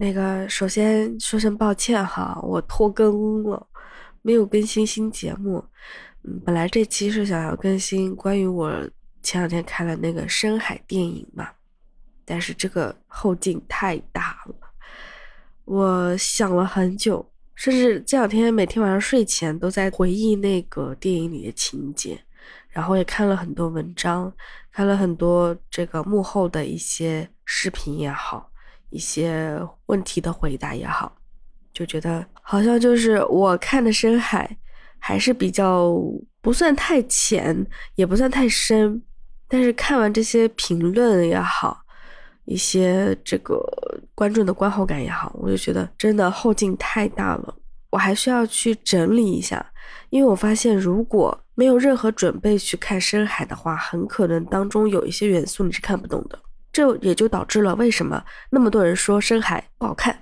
那个首先说声抱歉哈，我拖更了，没有更新新节目。嗯，本来这期是想要更新关于我前两天看了那个深海电影嘛，但是这个后劲太大了，我想了很久，甚至这两天每天晚上睡前都在回忆那个电影里的情节，然后也看了很多文章，看了很多这个幕后的一些视频也好。一些问题的回答也好，就觉得好像就是我看的深海还是比较不算太浅，也不算太深，但是看完这些评论也好，一些这个观众的观后感也好，我就觉得真的后劲太大了，我还需要去整理一下，因为我发现如果没有任何准备去看深海的话，很可能当中有一些元素你是看不懂的。这也就导致了为什么那么多人说深海不好看，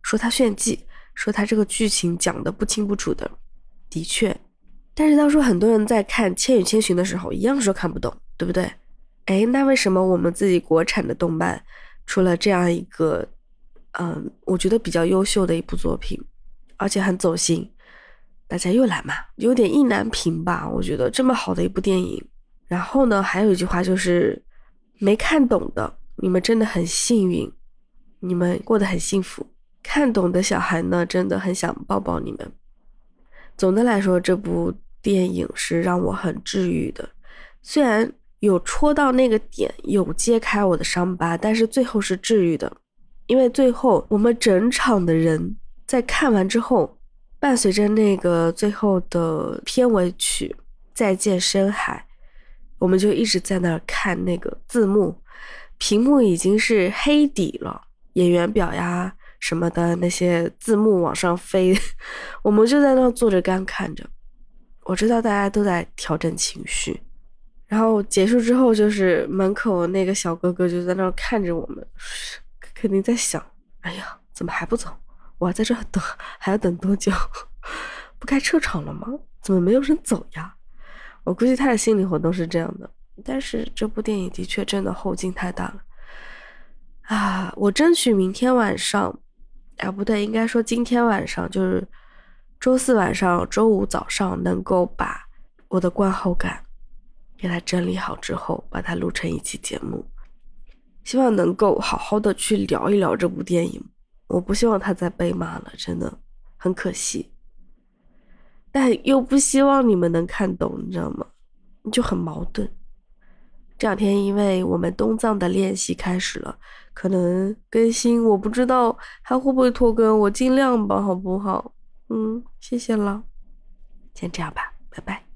说它炫技，说它这个剧情讲的不清不楚的。的确，但是当初很多人在看《千与千寻》的时候，一样说看不懂，对不对？哎，那为什么我们自己国产的动漫出了这样一个，嗯，我觉得比较优秀的一部作品，而且很走心，大家又来嘛，有点意难平吧？我觉得这么好的一部电影，然后呢，还有一句话就是。没看懂的，你们真的很幸运，你们过得很幸福。看懂的小孩呢，真的很想抱抱你们。总的来说，这部电影是让我很治愈的，虽然有戳到那个点，有揭开我的伤疤，但是最后是治愈的，因为最后我们整场的人在看完之后，伴随着那个最后的片尾曲《再见深海》。我们就一直在那儿看那个字幕，屏幕已经是黑底了，演员表呀什么的那些字幕往上飞，我们就在那坐着干看着。我知道大家都在调整情绪，然后结束之后，就是门口那个小哥哥就在那儿看着我们，肯定在想：哎呀，怎么还不走？我在这等，还要等多久？不该撤场了吗？怎么没有人走呀？我估计他的心理活动是这样的，但是这部电影的确真的后劲太大了啊！我争取明天晚上，啊不对，应该说今天晚上，就是周四晚上、周五早上，能够把我的观后感给它整理好之后，把它录成一期节目，希望能够好好的去聊一聊这部电影。我不希望他再被骂了，真的很可惜。但又不希望你们能看懂，你知道吗？就很矛盾。这两天因为我们东藏的练习开始了，可能更新我不知道还会不会拖更，我尽量吧，好不好？嗯，谢谢了，先这样吧，拜拜。